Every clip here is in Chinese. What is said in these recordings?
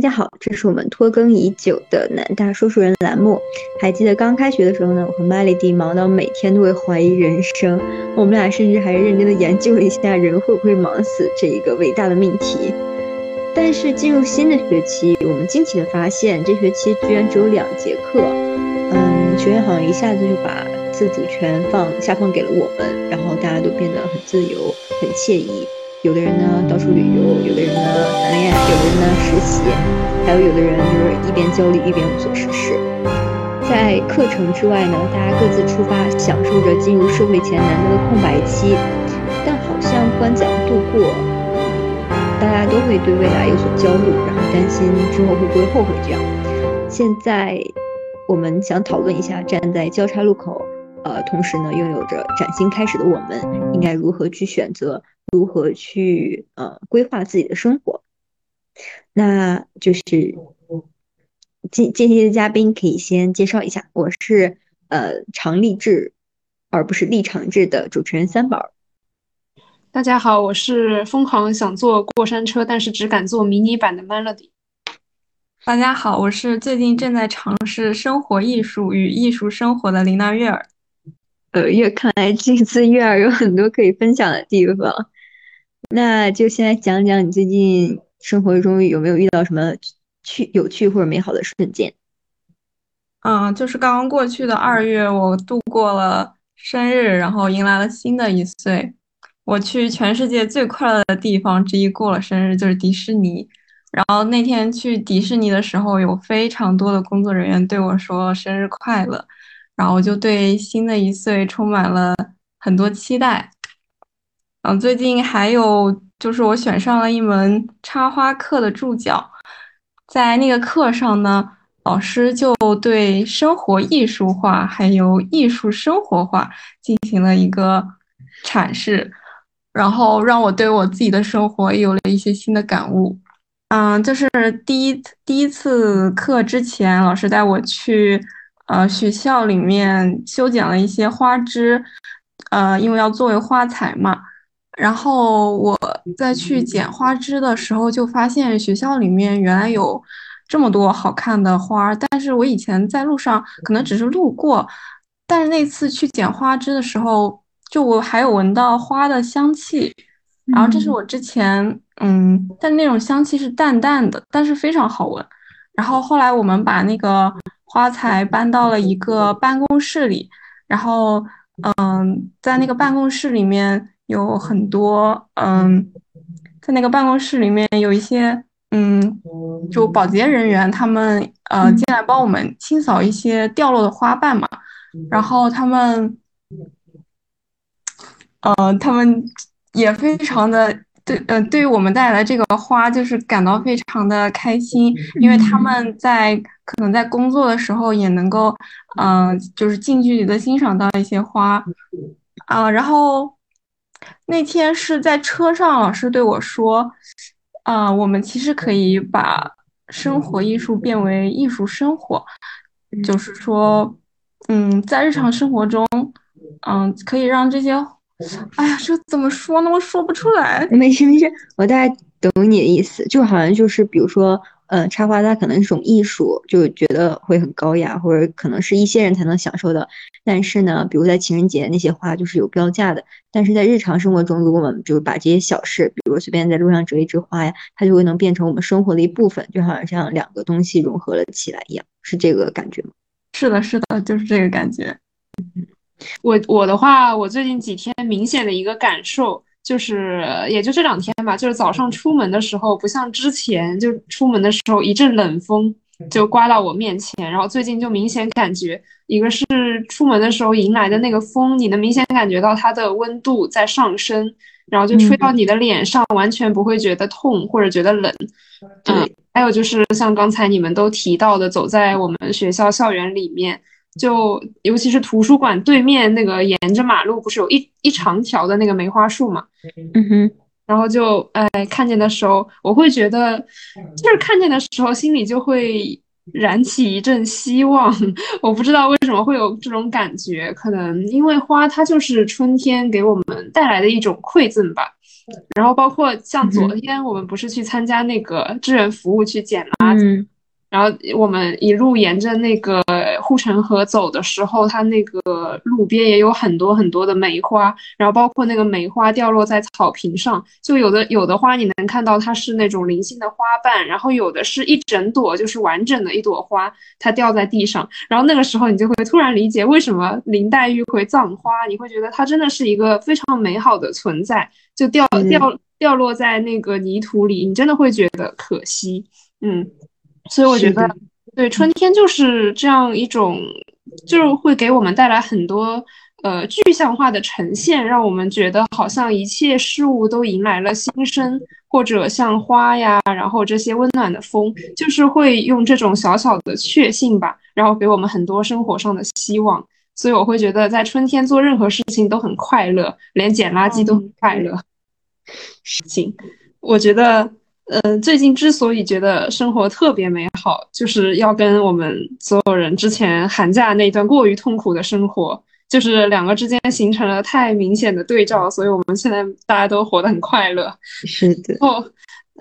大家好，这是我们拖更已久的南大说书人栏目。还记得刚开学的时候呢，我和 Melody 忙到每天都会怀疑人生，我们俩甚至还认真的研究了一下人会不会忙死这一个伟大的命题。但是进入新的学期，我们惊奇的发现，这学期居然只有两节课。嗯，学院好像一下子就把自主权放下放给了我们，然后大家都变得很自由，很惬意。有的人呢到处旅游，有的人呢谈恋爱，有的人呢实习，还有有的人就是一边焦虑一边无所事事。在课程之外呢，大家各自出发，享受着进入社会前难得的空白期。但好像不管怎样度过，大家都会对未来有所焦虑，然后担心之后会不会后悔。这样，现在我们想讨论一下，站在交叉路口，呃，同时呢拥有着崭新开始的我们，应该如何去选择？如何去呃规划自己的生活？那就是今今天的嘉宾可以先介绍一下，我是呃常立志而不是立场志的主持人三宝。大家好，我是疯狂想坐过山车，但是只敢坐迷你版的 Melody。大家好，我是最近正在尝试生活艺术与艺术生活的林娜月儿。呃，月看来这次月儿有很多可以分享的地方。那就先来讲讲你最近生活中有没有遇到什么趣、有趣或者美好的瞬间？嗯，就是刚刚过去的二月，我度过了生日，然后迎来了新的一岁。我去全世界最快乐的地方之一过了生日，就是迪士尼。然后那天去迪士尼的时候，有非常多的工作人员对我说生日快乐，然后我就对新的一岁充满了很多期待。嗯，最近还有就是我选上了一门插花课的助教，在那个课上呢，老师就对生活艺术化还有艺术生活化进行了一个阐释，然后让我对我自己的生活有了一些新的感悟。嗯，就是第一第一次课之前，老师带我去呃学校里面修剪了一些花枝，呃，因为要作为花材嘛。然后我在去捡花枝的时候，就发现学校里面原来有这么多好看的花，但是我以前在路上可能只是路过，但是那次去捡花枝的时候，就我还有闻到花的香气，然后这是我之前嗯，但那种香气是淡淡的，但是非常好闻。然后后来我们把那个花材搬到了一个办公室里，然后嗯，在那个办公室里面。有很多，嗯，在那个办公室里面有一些，嗯，就保洁人员，他们呃进来帮我们清扫一些掉落的花瓣嘛，然后他们，呃，他们也非常的对，呃，对于我们带来这个花，就是感到非常的开心，因为他们在可能在工作的时候也能够，嗯，就是近距离的欣赏到一些花，啊，然后。那天是在车上，老师对我说：“啊，我们其实可以把生活艺术变为艺术生活，就是说，嗯，在日常生活中，嗯，可以让这些……哎呀，这怎么说呢？我说不出来。没事没事，我大概懂你的意思，就好像就是比如说。”嗯，插花它可能是种艺术，就觉得会很高雅，或者可能是一些人才能享受的。但是呢，比如在情人节那些花就是有标价的。但是在日常生活中，如果我们就是把这些小事，比如随便在路上折一枝花呀，它就会能变成我们生活的一部分，就好像像两个东西融合了起来一样，是这个感觉吗？是的，是的，就是这个感觉。我我的话，我最近几天明显的一个感受。就是，也就这两天吧。就是早上出门的时候，不像之前，就出门的时候一阵冷风就刮到我面前。然后最近就明显感觉，一个是出门的时候迎来的那个风，你能明显感觉到它的温度在上升，然后就吹到你的脸上，完全不会觉得痛或者觉得冷。嗯，还有就是像刚才你们都提到的，走在我们学校校园里面。就尤其是图书馆对面那个沿着马路，不是有一一长条的那个梅花树嘛？嗯哼，然后就哎看见的时候，我会觉得，就是看见的时候心里就会燃起一阵希望。我不知道为什么会有这种感觉，可能因为花它就是春天给我们带来的一种馈赠吧。然后包括像昨天我们不是去参加那个志愿服务去捡垃圾。然后我们一路沿着那个护城河走的时候，它那个路边也有很多很多的梅花，然后包括那个梅花掉落在草坪上，就有的有的花你能看到它是那种零星的花瓣，然后有的是一整朵就是完整的一朵花，它掉在地上，然后那个时候你就会突然理解为什么林黛玉会葬花，你会觉得它真的是一个非常美好的存在，就掉掉掉落在那个泥土里，你真的会觉得可惜，嗯。所以我觉得，对春天就是这样一种，就是会给我们带来很多呃具象化的呈现，让我们觉得好像一切事物都迎来了新生，或者像花呀，然后这些温暖的风，就是会用这种小小的确信吧，然后给我们很多生活上的希望。所以我会觉得，在春天做任何事情都很快乐，连捡垃圾都很快乐。事情，我觉得。呃，最近之所以觉得生活特别美好，就是要跟我们所有人之前寒假那段过于痛苦的生活，就是两个之间形成了太明显的对照，所以我们现在大家都活得很快乐。是的。哦，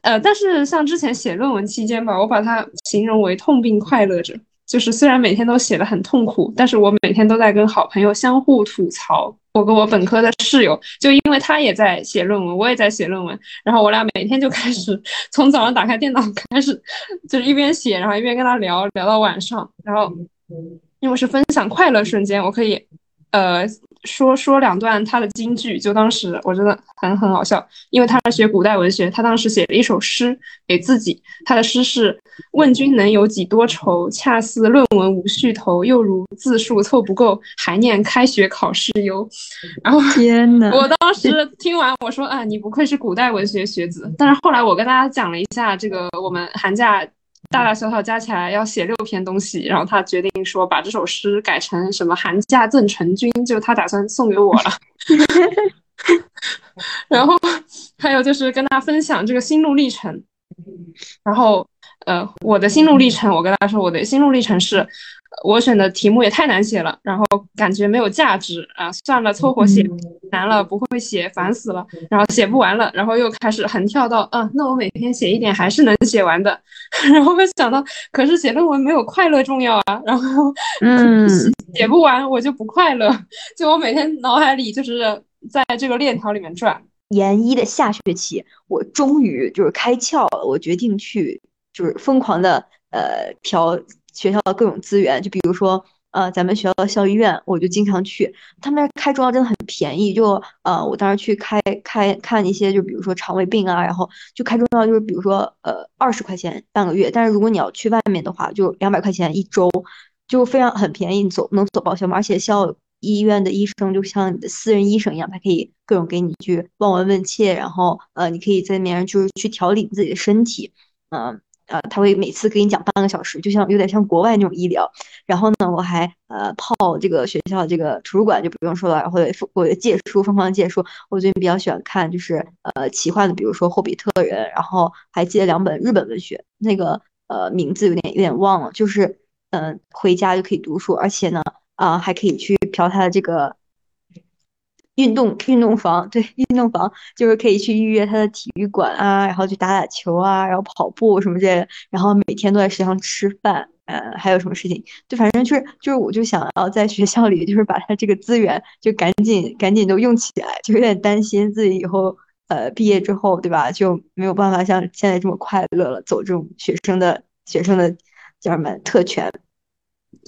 呃，但是像之前写论文期间吧，我把它形容为痛并快乐着。就是虽然每天都写的很痛苦，但是我每天都在跟好朋友相互吐槽。我跟我本科的室友，就因为他也在写论文，我也在写论文，然后我俩每天就开始从早上打开电脑开始，就是一边写，然后一边跟他聊聊到晚上。然后因为是分享快乐瞬间，我可以呃。说说两段他的金句，就当时我真的很很好笑，因为他是学古代文学，他当时写了一首诗给自己，他的诗是“问君能有几多愁，恰似论文无绪头，又如字数凑不够，还念开学考试忧。”然后天呐，我当时听完我说啊，你不愧是古代文学学子。但是后来我跟大家讲了一下这个我们寒假。大大小小加起来要写六篇东西，然后他决定说把这首诗改成什么寒假赠陈君，就他打算送给我了。然后还有就是跟他分享这个心路历程，然后呃我的心路历程，我跟他说我的心路历程是。我选的题目也太难写了，然后感觉没有价值啊，算了，凑合写。难了，不会写，烦死了。然后写不完了，然后又开始横跳到，嗯，那我每天写一点还是能写完的。然后没想到，可是写论文没有快乐重要啊。然后，嗯，写不完我就不快乐，就我每天脑海里就是在这个链条里面转。研一的下学期，我终于就是开窍了，我决定去就是疯狂的呃调。学校的各种资源，就比如说，呃，咱们学校的校医院，我就经常去。他们开中药真的很便宜，就呃，我当时去开开看一些，就比如说肠胃病啊，然后就开中药，就是比如说呃二十块钱半个月，但是如果你要去外面的话，就两百块钱一周，就非常很便宜，你走能走报销吗？而且校医院的医生就像你的私人医生一样，他可以各种给你去望闻问切，然后呃，你可以在里面就是去调理自己的身体，嗯。呃，呃他会每次给你讲半个小时，就像有点像国外那种医疗。然后呢，我还呃泡这个学校这个图书馆就不用说了，然后我借书，疯狂借书。我最近比较喜欢看就是呃奇幻的，比如说《霍比特人》，然后还借了两本日本文学，那个呃名字有点有点忘了，就是嗯回家就可以读书，而且呢啊还可以去嫖他的这个。运动运动房，对 运动房就是可以去预约他的体育馆啊，然后去打打球啊，然后跑步什么之类的，然后每天都在食堂吃饭，呃，还有什么事情？就反正就是就是，我就想要在学校里，就是把他这个资源就赶紧赶紧都用起来，就有点担心自己以后呃毕业之后，对吧？就没有办法像现在这么快乐了，走这种学生的学生的叫什么特权。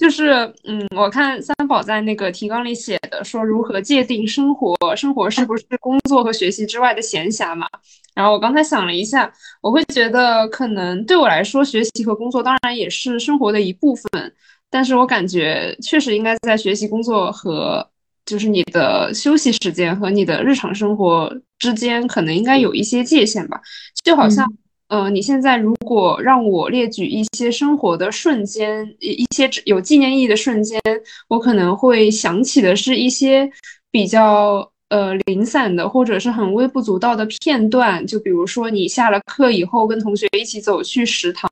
就是，嗯，我看三宝在那个提纲里写的，说如何界定生活，生活是不是工作和学习之外的闲暇嘛？然后我刚才想了一下，我会觉得可能对我来说，学习和工作当然也是生活的一部分，但是我感觉确实应该在学习、工作和就是你的休息时间和你的日常生活之间，可能应该有一些界限吧，就好像。呃，你现在如果让我列举一些生活的瞬间，一些有纪念意义的瞬间，我可能会想起的是一些比较呃零散的，或者是很微不足道的片段。就比如说你下了课以后，跟同学一起走去食堂，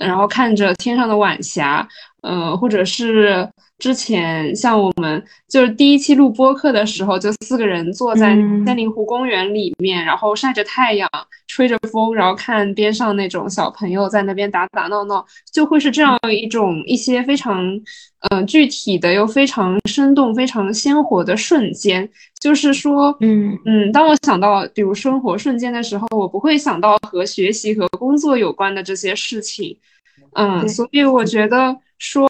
然后看着天上的晚霞，呃，或者是之前像我们就是第一期录播课的时候，就四个人坐在森林湖公园里面，然后晒着太阳，吹着风，然后看边上那种小朋友在那边打打闹闹，就会是这样一种一些非常呃具体的又非常生动、非常鲜活的瞬间。就是说，嗯嗯，当我想到比如生活瞬间的时候，我不会想到和学习和工作有关的这些事情。嗯，所以我觉得说，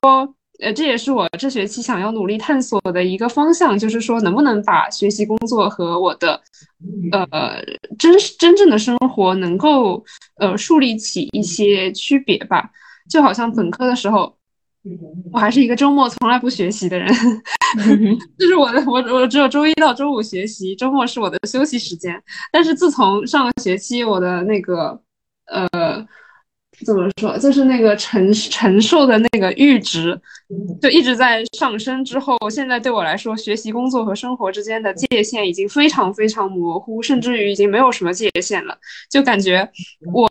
呃，这也是我这学期想要努力探索的一个方向，就是说，能不能把学习、工作和我的，呃，真真正的生活能够，呃，树立起一些区别吧。就好像本科的时候，我还是一个周末从来不学习的人，就是我的，我我只有周一到周五学习，周末是我的休息时间。但是自从上个学期，我的那个，呃。怎么说？就是那个承承受的那个阈值，就一直在上升。之后，现在对我来说，学习、工作和生活之间的界限已经非常非常模糊，甚至于已经没有什么界限了。就感觉，我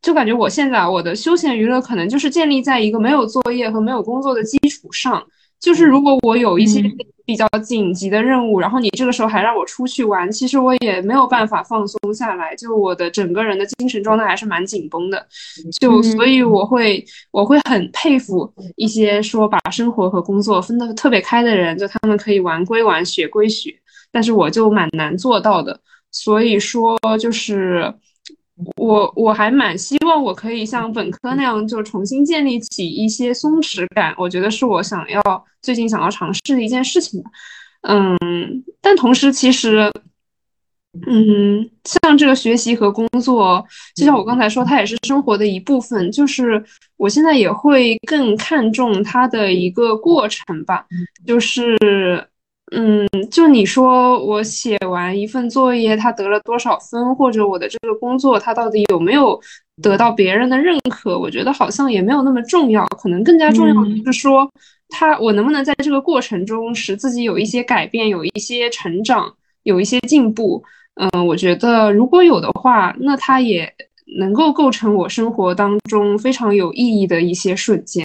就感觉我现在我的休闲娱乐可能就是建立在一个没有作业和没有工作的基础上。就是如果我有一些比较紧急的任务，然后你这个时候还让我出去玩，其实我也没有办法放松下来，就我的整个人的精神状态还是蛮紧绷的。就所以我会我会很佩服一些说把生活和工作分得特别开的人，就他们可以玩归玩，学归学，但是我就蛮难做到的。所以说就是。我我还蛮希望我可以像本科那样，就重新建立起一些松弛感。我觉得是我想要最近想要尝试的一件事情吧。嗯，但同时其实，嗯，像这个学习和工作，就像我刚才说，它也是生活的一部分。就是我现在也会更看重它的一个过程吧，就是。嗯，就你说我写完一份作业，他得了多少分，或者我的这个工作他到底有没有得到别人的认可？我觉得好像也没有那么重要，可能更加重要的是说，他我能不能在这个过程中使自己有一些改变，有一些成长，有一些进步？嗯，我觉得如果有的话，那他也能够构成我生活当中非常有意义的一些瞬间。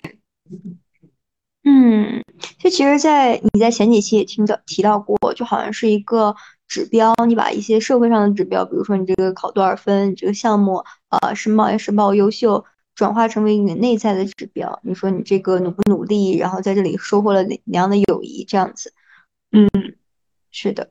嗯，就其实，在你在前几期也听到提到过，就好像是一个指标，你把一些社会上的指标，比如说你这个考多少分，你这个项目呃申报也申报优秀，转化成为你内在的指标。你说你这个努不努力，然后在这里收获了哪样的友谊，这样子。嗯，是的。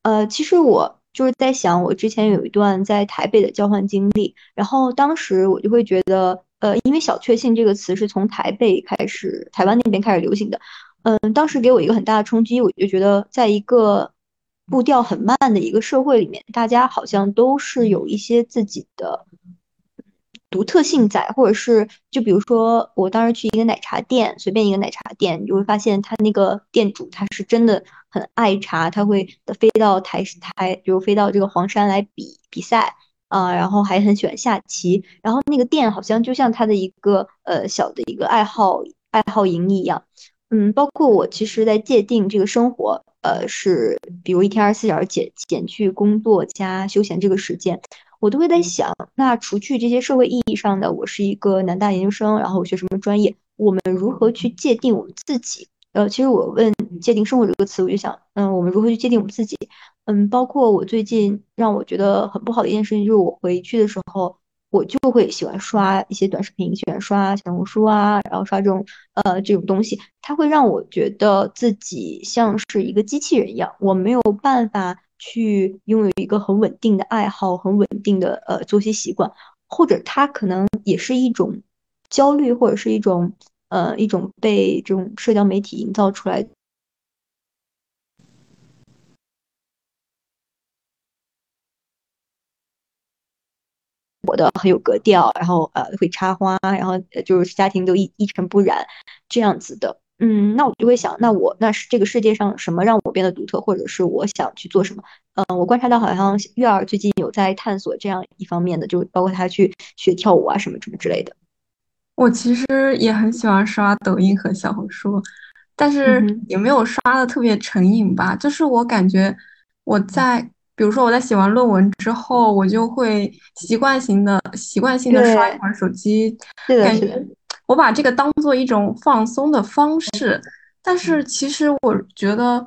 呃，其实我就是在想，我之前有一段在台北的交换经历，然后当时我就会觉得。呃，因为小确幸这个词是从台北开始，台湾那边开始流行的。嗯，当时给我一个很大的冲击，我就觉得，在一个步调很慢的一个社会里面，大家好像都是有一些自己的独特性在，或者是就比如说，我当时去一个奶茶店，随便一个奶茶店，你就会发现他那个店主他是真的很爱茶，他会飞到台台，比如飞到这个黄山来比比赛。啊，然后还很喜欢下棋，然后那个店好像就像他的一个呃小的一个爱好爱好营一样，嗯，包括我其实，在界定这个生活，呃，是比如一天二十四小时减减去工作加休闲这个时间，我都会在想，那除去这些社会意义上的，我是一个南大研究生，然后我学什么专业，我们如何去界定我们自己？呃，其实我问界定生活这个词，我就想，嗯，我们如何去界定我们自己？嗯，包括我最近让我觉得很不好的一件事情，就是我回去的时候，我就会喜欢刷一些短视频，喜欢刷小红书啊，然后刷这种呃这种东西，它会让我觉得自己像是一个机器人一样，我没有办法去拥有一个很稳定的爱好，很稳定的呃作息习惯，或者它可能也是一种焦虑，或者是一种。呃，一种被这种社交媒体营造出来，活的很有格调，然后呃会插花，然后就是家庭都一一尘不染这样子的。嗯，那我就会想，那我那是这个世界上什么让我变得独特，或者是我想去做什么？嗯，我观察到好像月儿最近有在探索这样一方面的，就包括他去学跳舞啊什么什么之类的。我其实也很喜欢刷抖音和小红书，但是也没有刷的特别成瘾吧。就是我感觉我在，比如说我在写完论文之后，我就会习惯性的习惯性的刷一会儿手机，感觉我把这个当做一种放松的方式。但是其实我觉得，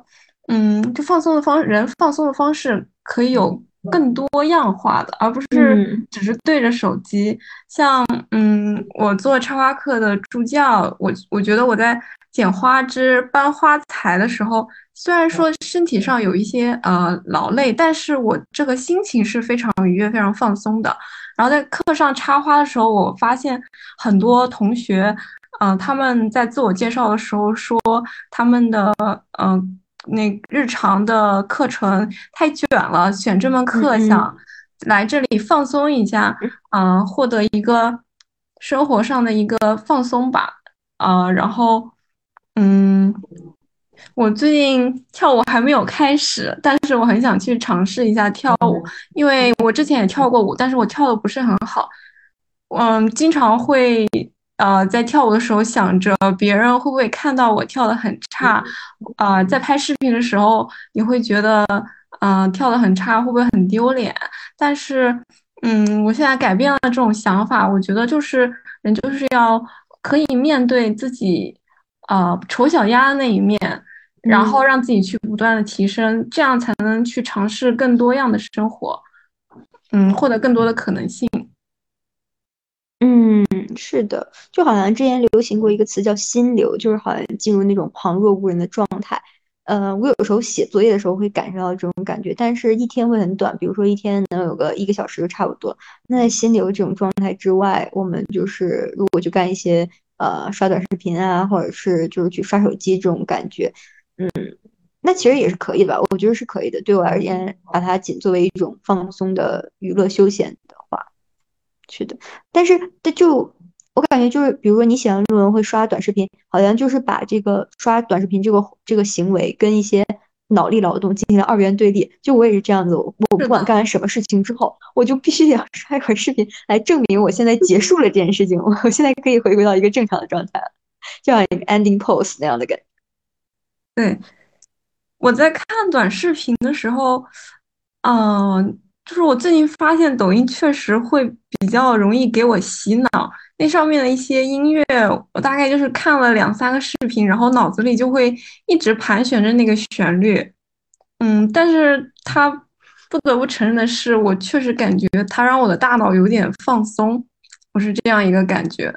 嗯，就放松的方人放松的方式可以有更多样化的，而不是只是对着手机。像，嗯，我做插花课的助教，我我觉得我在剪花枝、搬花材的时候，虽然说身体上有一些呃劳累，但是我这个心情是非常愉悦、非常放松的。然后在课上插花的时候，我发现很多同学。嗯，他们在自我介绍的时候说，他们的嗯那日常的课程太卷了，选这门课想来这里放松一下，嗯，获得一个生活上的一个放松吧，啊，然后嗯，我最近跳舞还没有开始，但是我很想去尝试一下跳舞，因为我之前也跳过舞，但是我跳的不是很好，嗯，经常会。呃，在跳舞的时候想着别人会不会看到我跳的很差，啊，在拍视频的时候你会觉得，嗯，跳的很差会不会很丢脸？但是，嗯，我现在改变了这种想法，我觉得就是人就是要可以面对自己，呃，丑小鸭的那一面，然后让自己去不断的提升，这样才能去尝试更多样的生活，嗯，获得更多的可能性。嗯，是的，就好像之前流行过一个词叫“心流”，就是好像进入那种旁若无人的状态。呃，我有时候写作业的时候会感受到这种感觉，但是一天会很短，比如说一天能有个一个小时就差不多。那在心流这种状态之外，我们就是如果去干一些呃刷短视频啊，或者是就是去刷手机这种感觉，嗯，那其实也是可以的吧？我觉得是可以的。对我而言，把它仅作为一种放松的娱乐休闲的话。是的，但是这就我感觉就是，比如说你写完论文会刷短视频，好像就是把这个刷短视频这个这个行为跟一些脑力劳动进行了二元对立。就我也是这样子，我不管干完什么事情之后，我就必须得要刷一会儿视频来证明我现在结束了这件事情，我现在可以回归到一个正常的状态了，就像一个 ending pose 那样的感觉。对，我在看短视频的时候，嗯。就是我最近发现抖音确实会比较容易给我洗脑，那上面的一些音乐，我大概就是看了两三个视频，然后脑子里就会一直盘旋着那个旋律。嗯，但是它不得不承认的是，我确实感觉它让我的大脑有点放松，我是这样一个感觉。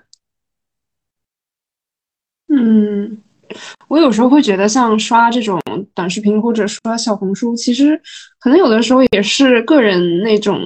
嗯。我有时候会觉得，像刷这种短视频或者刷小红书，其实可能有的时候也是个人那种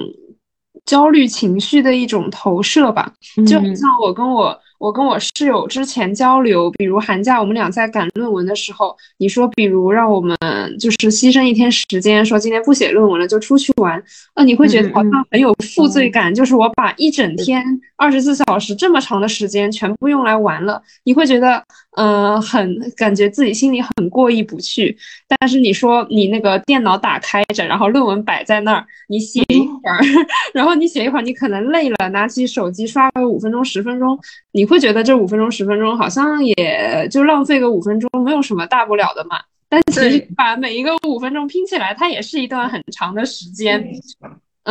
焦虑情绪的一种投射吧。就像我跟我。我跟我室友之前交流，比如寒假我们俩在赶论文的时候，你说比如让我们就是牺牲一天时间，说今天不写论文了就出去玩，那你会觉得好像很有负罪感，就是我把一整天二十四小时这么长的时间全部用来玩了，你会觉得嗯很感觉自己心里很过意不去。但是你说你那个电脑打开着，然后论文摆在那儿，你写一会儿，然后你写一会儿，你可能累了，拿起手机刷个五分钟十分钟，你。会觉得这五分钟十分钟好像也就浪费个五分钟，没有什么大不了的嘛。但其实把每一个五分钟拼起来，它也是一段很长的时间。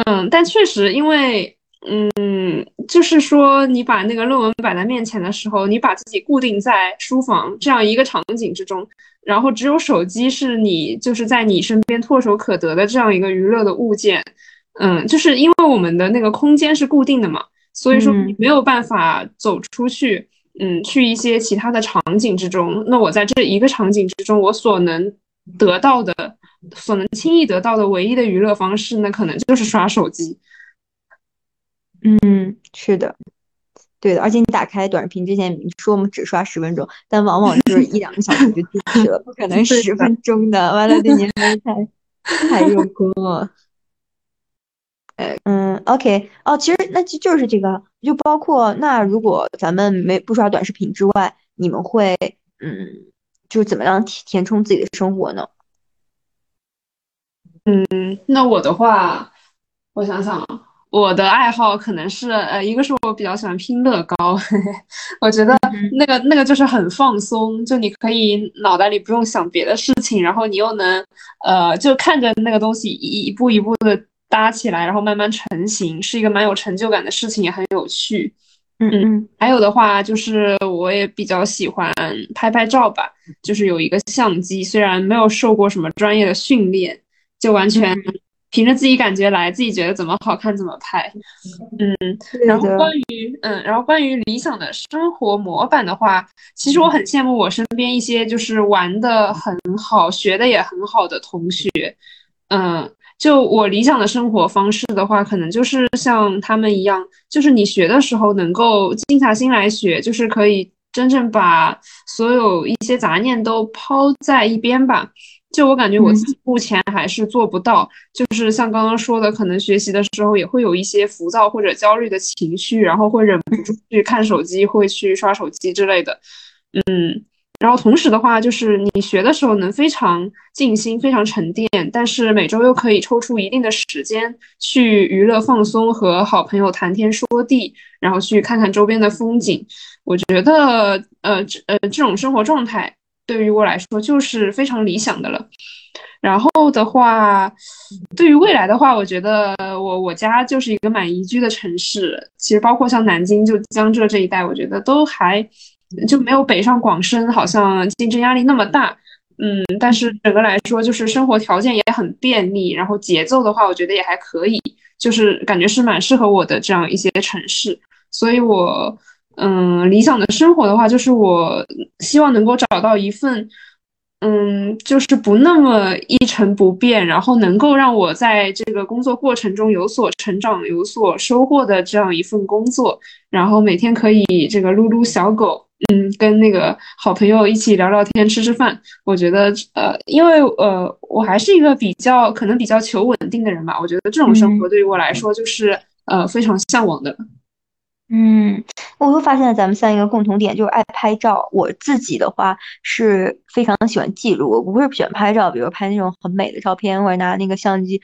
嗯，但确实，因为嗯，就是说你把那个论文摆在面前的时候，你把自己固定在书房这样一个场景之中，然后只有手机是你就是在你身边唾手可得的这样一个娱乐的物件。嗯，就是因为我们的那个空间是固定的嘛。所以说你没有办法走出去，嗯，去一些其他的场景之中。那我在这一个场景之中，我所能得到的，所能轻易得到的唯一的娱乐方式，那可能就是刷手机。嗯，是的，对的。而且你打开短视频之前，你说我们只刷十分钟，但往往就是一两个小时就进去了，不可能十分钟的。完了，对你太太用功了。嗯，OK，哦，其实那就就是这个，就包括那如果咱们没不刷短视频之外，你们会嗯，就是怎么样填填充自己的生活呢？嗯，那我的话，我想想，我的爱好可能是呃，一个是我比较喜欢拼乐高，我觉得那个那个就是很放松，就你可以脑袋里不用想别的事情，然后你又能呃，就看着那个东西一一步一步的。搭起来，然后慢慢成型，是一个蛮有成就感的事情，也很有趣。嗯嗯，还有的话就是我也比较喜欢拍拍照吧，就是有一个相机，虽然没有受过什么专业的训练，就完全凭着自己感觉来，自己觉得怎么好看怎么拍。嗯，然后关于嗯，然后关于理想的生活模板的话，其实我很羡慕我身边一些就是玩的很好、学的也很好的同学。嗯，就我理想的生活方式的话，可能就是像他们一样，就是你学的时候能够静下心来学，就是可以真正把所有一些杂念都抛在一边吧。就我感觉我自己目前还是做不到，就是像刚刚说的，可能学习的时候也会有一些浮躁或者焦虑的情绪，然后会忍不住去看手机，会去刷手机之类的。嗯。然后同时的话，就是你学的时候能非常静心、非常沉淀，但是每周又可以抽出一定的时间去娱乐放松，和好朋友谈天说地，然后去看看周边的风景。我觉得，呃，这呃这种生活状态对于我来说就是非常理想的了。然后的话，对于未来的话，我觉得我我家就是一个蛮宜居的城市。其实包括像南京、就江浙这一带，我觉得都还。就没有北上广深好像竞争压力那么大，嗯，但是整个来说就是生活条件也很便利，然后节奏的话我觉得也还可以，就是感觉是蛮适合我的这样一些城市，所以我嗯理想的生活的话就是我希望能够找到一份。嗯，就是不那么一成不变，然后能够让我在这个工作过程中有所成长、有所收获的这样一份工作，然后每天可以这个撸撸小狗，嗯，跟那个好朋友一起聊聊天、吃吃饭。我觉得，呃，因为呃，我还是一个比较可能比较求稳定的人吧，我觉得这种生活对于我来说就是呃非常向往的。嗯，我又发现了咱们三一个共同点，就是爱拍照。我自己的话是非常喜欢记录，我不会喜欢拍照，比如拍那种很美的照片，或者拿那个相机，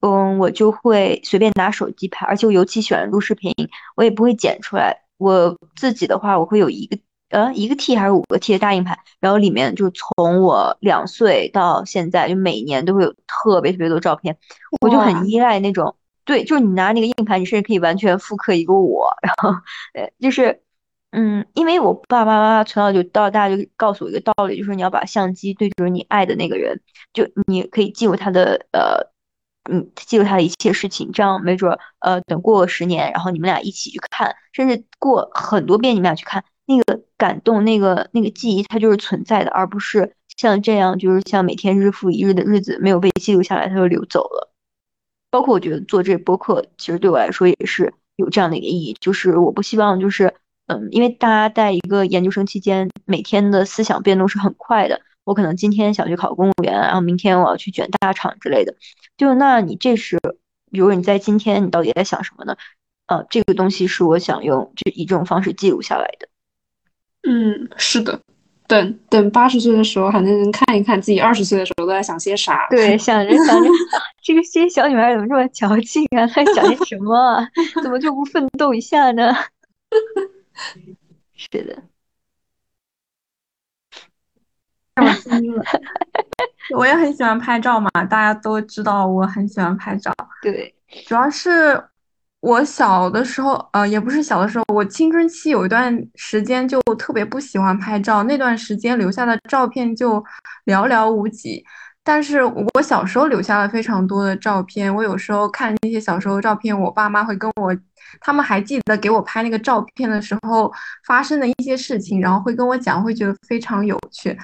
嗯，我就会随便拿手机拍。而且我尤其喜欢录视频，我也不会剪出来。我自己的话，我会有一个呃一个 T 还是五个 T 的大硬盘，然后里面就从我两岁到现在，就每年都会有特别特别多照片，我就很依赖那种。对，就是你拿那个硬盘，你甚至可以完全复刻一个我，然后，呃，就是，嗯，因为我爸爸妈妈从小就到大就告诉我一个道理，就是你要把相机对准你爱的那个人，就你可以记录他的，呃，嗯，记录他的一切事情，这样没准，呃，等过十年，然后你们俩一起去看，甚至过很多遍你们俩去看，那个感动，那个那个记忆，它就是存在的，而不是像这样，就是像每天日复一日的日子没有被记录下来，它就流走了。包括我觉得做这播客，其实对我来说也是有这样的一个意义，就是我不希望就是，嗯，因为大家在一个研究生期间，每天的思想变动是很快的。我可能今天想去考公务员，然后明天我要去卷大厂之类的。就那你这时，比如你在今天，你到底在想什么呢？呃，这个东西是我想用就以这种方式记录下来的。嗯，是的。等等，八十岁的时候还能看一看自己二十岁的时候都在想些啥？对，想着想着，这个些小女孩怎么这么矫情啊？在想些什么？怎么就不奋斗一下呢？是的，我惊了。我也很喜欢拍照嘛，大家都知道我很喜欢拍照。对，主要是。我小的时候，呃，也不是小的时候，我青春期有一段时间就特别不喜欢拍照，那段时间留下的照片就寥寥无几。但是我小时候留下了非常多的照片，我有时候看那些小时候照片，我爸妈会跟我，他们还记得给我拍那个照片的时候发生的一些事情，然后会跟我讲，会觉得非常有趣。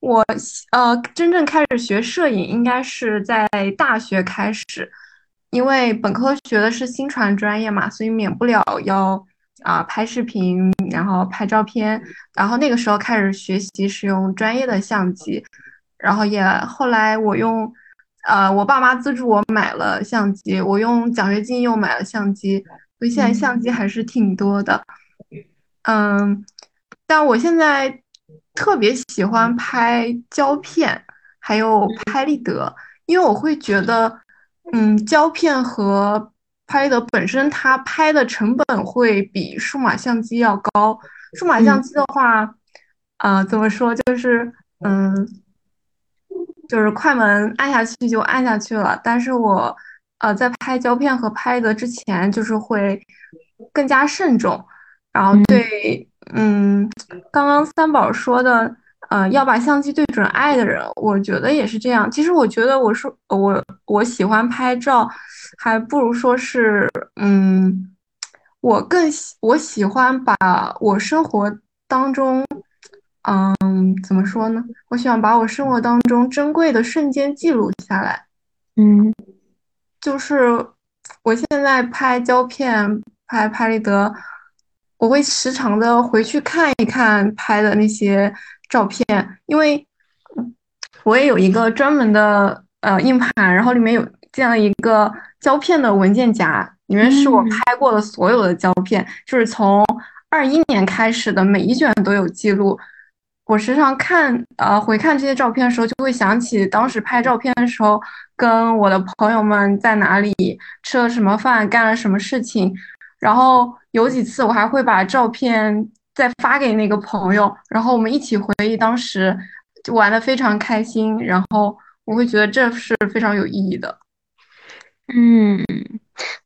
我呃，真正开始学摄影应该是在大学开始。因为本科学的是新传专业嘛，所以免不了要啊拍视频，然后拍照片，然后那个时候开始学习使用专业的相机，然后也后来我用，呃我爸妈资助我买了相机，我用奖学金又买了相机，所以现在相机还是挺多的，嗯，但我现在特别喜欢拍胶片，还有拍立得，因为我会觉得。嗯，胶片和拍的本身，它拍的成本会比数码相机要高。数码相机的话，啊，怎么说，就是嗯，就是快门按下去就按下去了。但是我呃，在拍胶片和拍的之前，就是会更加慎重。然后对，嗯，刚刚三宝说的，呃，要把相机对准爱的人，我觉得也是这样。其实我觉得我是我我喜欢拍照，还不如说是，嗯，我更喜我喜欢把我生活当中，嗯，怎么说呢？我喜欢把我生活当中珍贵的瞬间记录下来。嗯，就是我现在拍胶片，拍拍立得。我会时常的回去看一看拍的那些照片，因为我也有一个专门的呃硬盘，然后里面有建了一个胶片的文件夹，里面是我拍过的所有的胶片，就是从二一年开始的每一卷都有记录。我时常看呃回看这些照片的时候，就会想起当时拍照片的时候，跟我的朋友们在哪里吃了什么饭，干了什么事情。然后有几次，我还会把照片再发给那个朋友，然后我们一起回忆当时就玩的非常开心。然后我会觉得这是非常有意义的。嗯，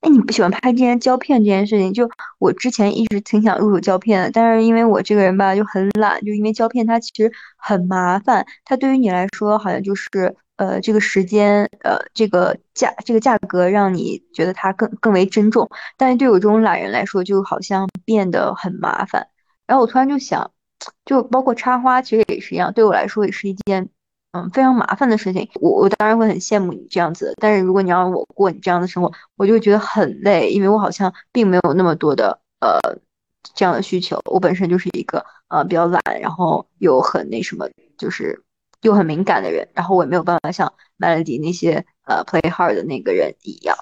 那你不喜欢拍这些胶片这件事情？就我之前一直挺想入手胶片的，但是因为我这个人吧就很懒，就因为胶片它其实很麻烦，它对于你来说好像就是。呃，这个时间，呃，这个价，这个价格让你觉得它更更为珍重，但是对我这种懒人来说，就好像变得很麻烦。然后我突然就想，就包括插花，其实也是一样，对我来说也是一件，嗯，非常麻烦的事情。我我当然会很羡慕你这样子，但是如果你让我过你这样的生活，我就会觉得很累，因为我好像并没有那么多的呃这样的需求。我本身就是一个呃比较懒，然后又很那什么，就是。又很敏感的人，然后我也没有办法像 Melody 那些呃 play hard 的那个人一样。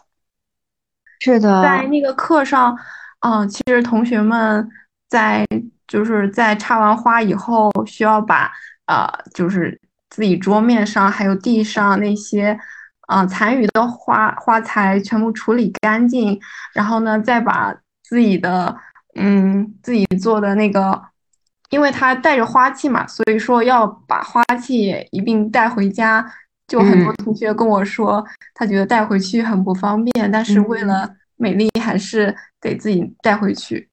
是的，在那个课上，嗯，其实同学们在就是在插完花以后，需要把呃就是自己桌面上还有地上那些啊残余的花花材全部处理干净，然后呢再把自己的嗯自己做的那个。因为它带着花器嘛，所以说要把花器一并带回家。就很多同学跟我说，他觉得带回去很不方便，但是为了美丽，还是得自己带回去。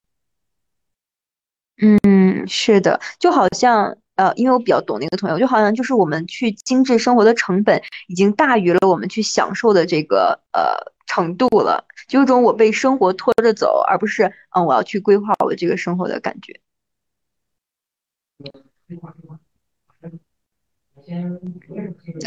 嗯，是的，就好像呃，因为我比较懂那个同学，就好像就是我们去精致生活的成本已经大于了我们去享受的这个呃程度了，就有种我被生活拖着走，而不是嗯我要去规划我这个生活的感觉。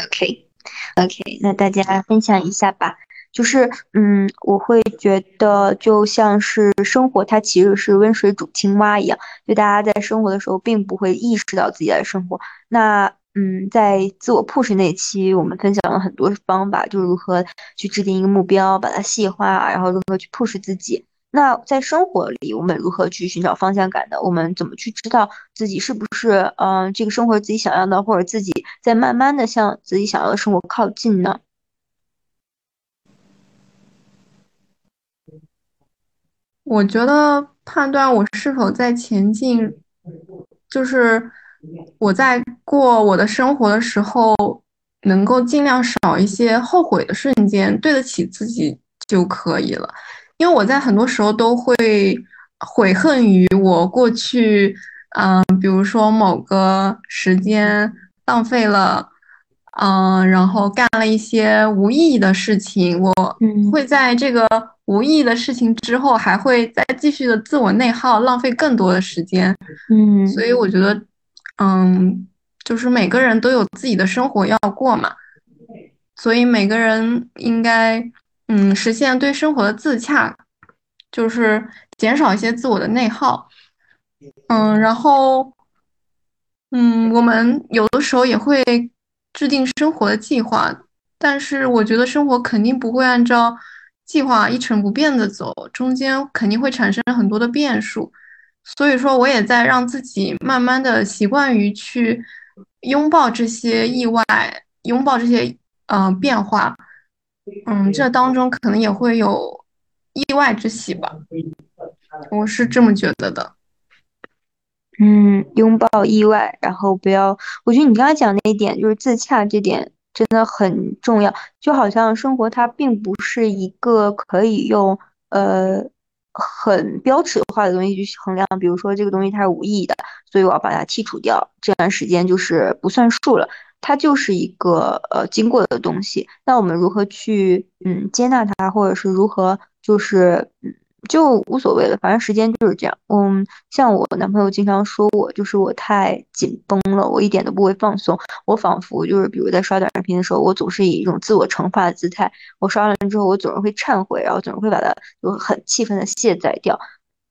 OK，OK，那大家分享一下吧。就是，嗯，我会觉得就像是生活，它其实是温水煮青蛙一样，就大家在生活的时候，并不会意识到自己在生活。那，嗯，在自我 push 那期，我们分享了很多方法，就如何去制定一个目标，把它细化，然后如何去 push 自己。那在生活里，我们如何去寻找方向感呢？我们怎么去知道自己是不是嗯这个生活自己想要的，或者自己在慢慢的向自己想要的生活靠近呢？我觉得判断我是否在前进，就是我在过我的生活的时候，能够尽量少一些后悔的瞬间，对得起自己就可以了。因为我在很多时候都会悔恨于我过去，嗯，比如说某个时间浪费了，嗯，然后干了一些无意义的事情，我会在这个无意义的事情之后，还会再继续的自我内耗，浪费更多的时间，嗯，所以我觉得，嗯，就是每个人都有自己的生活要过嘛，所以每个人应该。嗯，实现对生活的自洽，就是减少一些自我的内耗。嗯，然后，嗯，我们有的时候也会制定生活的计划，但是我觉得生活肯定不会按照计划一成不变的走，中间肯定会产生很多的变数。所以说，我也在让自己慢慢的习惯于去拥抱这些意外，拥抱这些嗯变化。嗯，这当中可能也会有意外之喜吧，我是这么觉得的。嗯，拥抱意外，然后不要，我觉得你刚刚讲那一点就是自洽，这点真的很重要。就好像生活它并不是一个可以用呃很标尺化的东西去衡量，比如说这个东西它是无意义的，所以我要把它剔除掉，这段时间就是不算数了。它就是一个呃经过的东西，那我们如何去嗯接纳它，或者是如何就是嗯就无所谓了，反正时间就是这样。嗯，像我男朋友经常说我就是我太紧绷了，我一点都不会放松，我仿佛就是比如在刷短视频的时候，我总是以一种自我惩罚的姿态，我刷完之后我总是会忏悔，然后总是会把它就很气愤的卸载掉。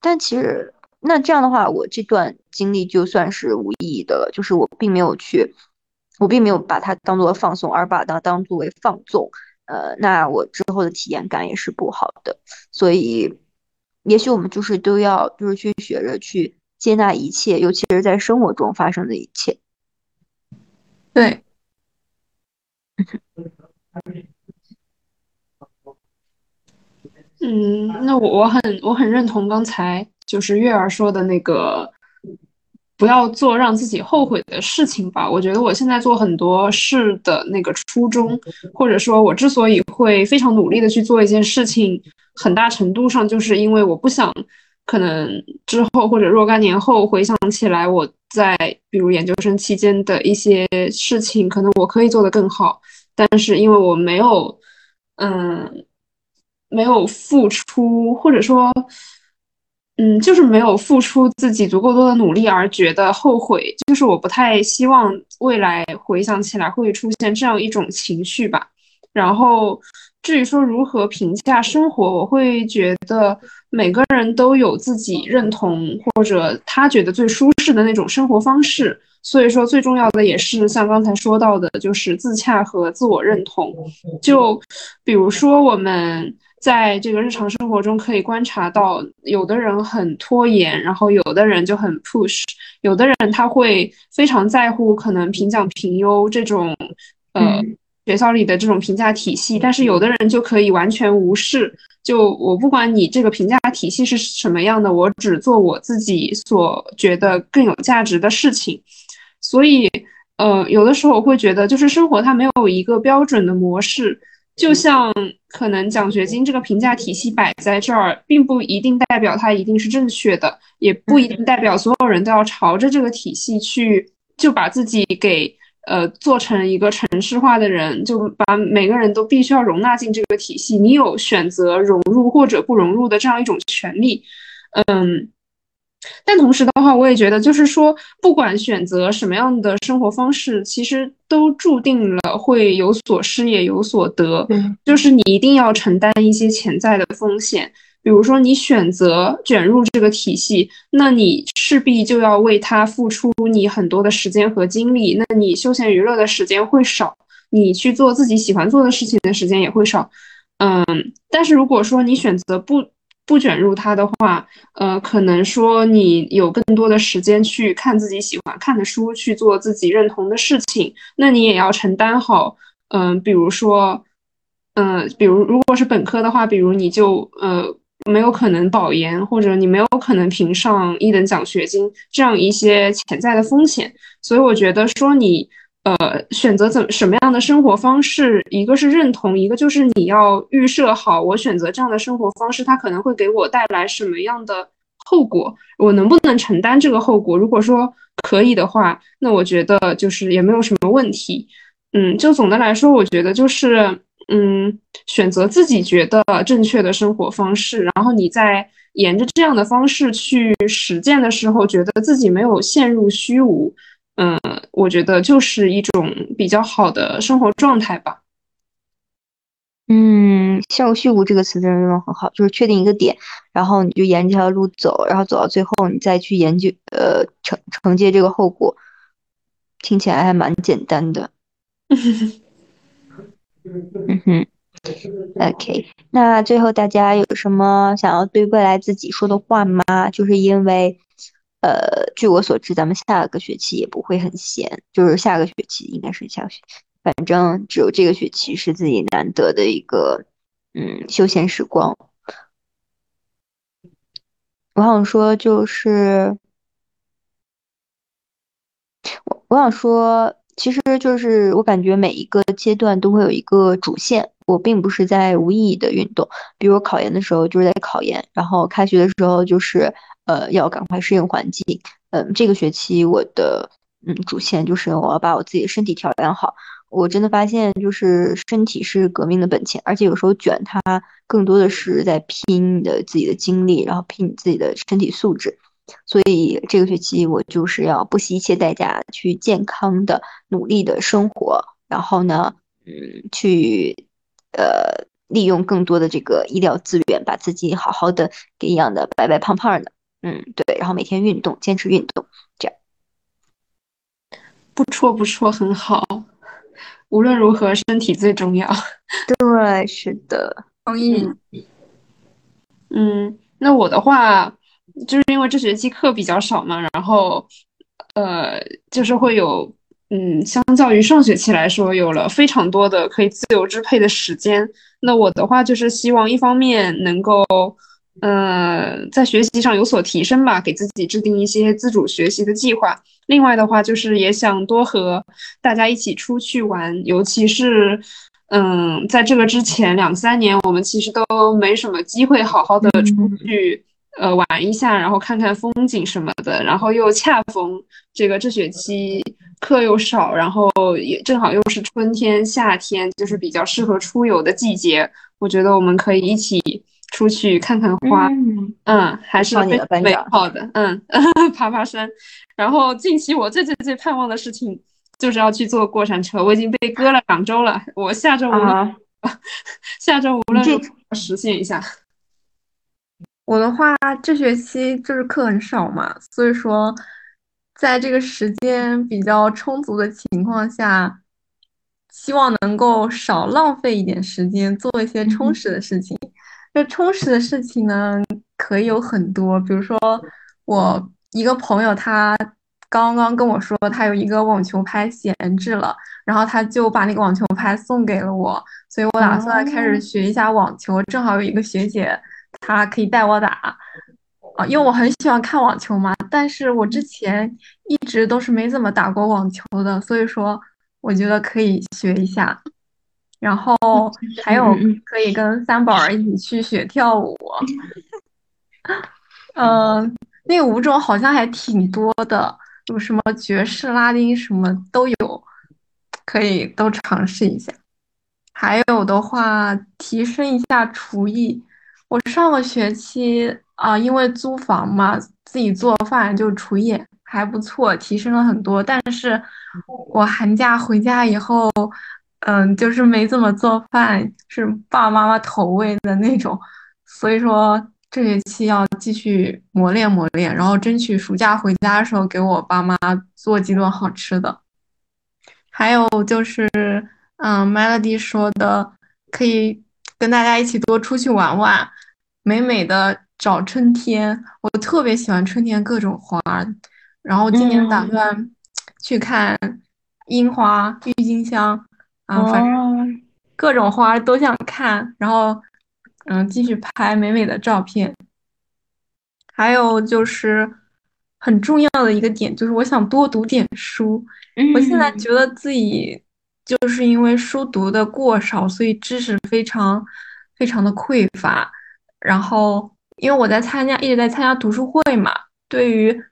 但其实那这样的话，我这段经历就算是无意义的了，就是我并没有去。我并没有把它当做放松，而把它当作为放纵，呃，那我之后的体验感也是不好的。所以，也许我们就是都要就是去学着去接纳一切，尤其是在生活中发生的一切。对。嗯，那我我很我很认同刚才就是月儿说的那个。不要做让自己后悔的事情吧。我觉得我现在做很多事的那个初衷，或者说，我之所以会非常努力的去做一件事情，很大程度上就是因为我不想，可能之后或者若干年后回想起来，我在比如研究生期间的一些事情，可能我可以做得更好，但是因为我没有，嗯，没有付出，或者说。嗯，就是没有付出自己足够多的努力而觉得后悔，就是我不太希望未来回想起来会出现这样一种情绪吧。然后至于说如何评价生活，我会觉得每个人都有自己认同或者他觉得最舒适的那种生活方式。所以说最重要的也是像刚才说到的，就是自洽和自我认同。就比如说我们。在这个日常生活中，可以观察到，有的人很拖延，然后有的人就很 push，有的人他会非常在乎可能评奖评优这种，呃，学校里的这种评价体系，但是有的人就可以完全无视，就我不管你这个评价体系是什么样的，我只做我自己所觉得更有价值的事情，所以，呃，有的时候我会觉得，就是生活它没有一个标准的模式。就像可能奖学金这个评价体系摆在这儿，并不一定代表它一定是正确的，也不一定代表所有人都要朝着这个体系去，就把自己给呃做成一个城市化的人，就把每个人都必须要容纳进这个体系。你有选择融入或者不融入的这样一种权利，嗯。但同时的话，我也觉得，就是说，不管选择什么样的生活方式，其实都注定了会有所失也有所得。就是你一定要承担一些潜在的风险。比如说，你选择卷入这个体系，那你势必就要为它付出你很多的时间和精力。那你休闲娱乐的时间会少，你去做自己喜欢做的事情的时间也会少。嗯，但是如果说你选择不，不卷入它的话，呃，可能说你有更多的时间去看自己喜欢看的书，去做自己认同的事情。那你也要承担好，嗯，比如说，嗯，比如如果是本科的话，比如你就呃没有可能保研，或者你没有可能评上一等奖学金，这样一些潜在的风险。所以我觉得说你。呃，选择怎什么样的生活方式，一个是认同，一个就是你要预设好，我选择这样的生活方式，它可能会给我带来什么样的后果，我能不能承担这个后果？如果说可以的话，那我觉得就是也没有什么问题。嗯，就总的来说，我觉得就是，嗯，选择自己觉得正确的生活方式，然后你在沿着这样的方式去实践的时候，觉得自己没有陷入虚无。嗯，我觉得就是一种比较好的生活状态吧。嗯，像“虚无”这个词真的用的很好，就是确定一个点，然后你就沿这条路走，然后走到最后，你再去研究，呃，承承接这个后果，听起来还蛮简单的。嗯哼，OK，那最后大家有什么想要对未来自己说的话吗？就是因为。呃，据我所知，咱们下个学期也不会很闲，就是下个学期应该是下个学，反正只有这个学期是自己难得的一个嗯休闲时光。我想说，就是我我想说，其实就是我感觉每一个阶段都会有一个主线，我并不是在无意义的运动，比如考研的时候就是在考研，然后开学的时候就是呃要赶快适应环境。嗯，这个学期我的嗯主线就是我要把我自己的身体调养好。我真的发现，就是身体是革命的本钱，而且有时候卷它更多的是在拼你的自己的精力，然后拼你自己的身体素质。所以这个学期我就是要不惜一切代价去健康的、努力的生活，然后呢，嗯，去呃利用更多的这个医疗资源，把自己好好的给养的白白胖胖的。嗯，对，然后每天运动，坚持运动，这样。不错，不错，很好。无论如何，身体最重要。对，是的，同意。嗯，那我的话，就是因为这学期课比较少嘛，然后，呃，就是会有，嗯，相较于上学期来说，有了非常多的可以自由支配的时间。那我的话，就是希望一方面能够。呃，在学习上有所提升吧，给自己制定一些自主学习的计划。另外的话，就是也想多和大家一起出去玩，尤其是，嗯，在这个之前两三年，我们其实都没什么机会好好的出去，呃，玩一下，然后看看风景什么的。然后又恰逢这个这学期课又少，然后也正好又是春天、夏天，就是比较适合出游的季节。我觉得我们可以一起。出去看看花，嗯，还是美好的，嗯，爬爬山。然后近期我最最最盼望的事情就是要去坐过山车，我已经被割了两周了，我下周无论 下周无论实现一下。我的话，这学期就是课很少嘛，所以说在这个时间比较充足的情况下，希望能够少浪费一点时间，做一些充实的事情。这充实的事情呢，可以有很多。比如说，我一个朋友，他刚刚跟我说，他有一个网球拍闲置了，然后他就把那个网球拍送给了我，所以我打算开始学一下网球。正好有一个学姐，她可以带我打啊，因为我很喜欢看网球嘛。但是我之前一直都是没怎么打过网球的，所以说我觉得可以学一下。然后还有可以跟三宝儿一起去学跳舞，嗯，那个舞种好像还挺多的，有什么爵士、拉丁什么都有，可以都尝试一下。还有的话，提升一下厨艺。我上个学期啊，因为租房嘛，自己做饭就厨艺还不错，提升了很多。但是我寒假回家以后。嗯，就是没怎么做饭，是爸爸妈妈投喂的那种，所以说这学期要继续磨练磨练，然后争取暑假回家的时候给我爸妈做几顿好吃的。还有就是，嗯，Melody 说的，可以跟大家一起多出去玩玩，美美的找春天。我特别喜欢春天各种花，然后今年打算去看樱花、郁金香。啊，反正各种花都想看，然后嗯，继续拍美美的照片。还有就是很重要的一个点，就是我想多读点书。我现在觉得自己就是因为书读的过少，所以知识非常非常的匮乏。然后因为我在参加，一直在参加读书会嘛，对于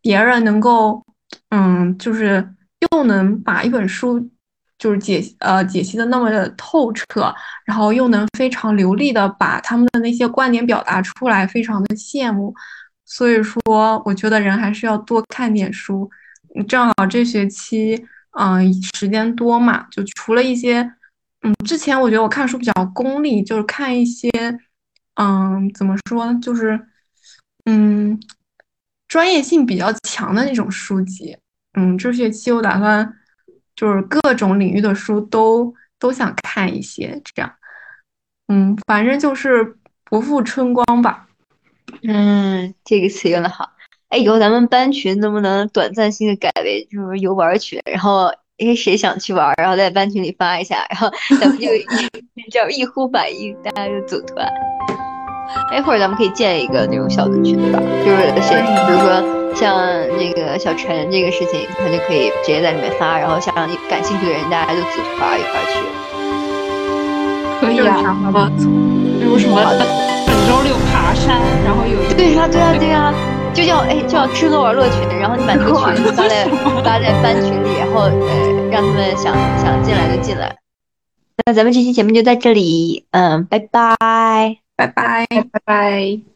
别人能够嗯，就是又能把一本书。就是解呃解析的那么的透彻，然后又能非常流利的把他们的那些观点表达出来，非常的羡慕。所以说，我觉得人还是要多看点书。正好这学期嗯时间多嘛，就除了一些嗯之前我觉得我看书比较功利，就是看一些嗯怎么说，就是嗯专业性比较强的那种书籍。嗯，这学期我打算。就是各种领域的书都都想看一些，这样，嗯，反正就是不负春光吧。嗯，这个词用的好。哎，以后咱们班群能不能短暂性的改为就是游玩群？然后，哎，谁想去玩，然后在班群里发一下，然后咱们就 叫一呼百应，大家就组团。哎，或者咱们可以建一个那种小的群，对吧？就是谁，比如说。像那个小陈这个事情，他就可以直接在里面发，然后像感兴趣的人，大家就组团一块去。可以啊，比如什么本周六爬山，然后有一对呀对呀对呀，就叫哎叫吃喝玩乐群，然后你把这个群发在发在班群里，然后呃让他们想想进来就进来。那咱们这期节目就在这里，嗯，拜拜，拜拜，拜拜。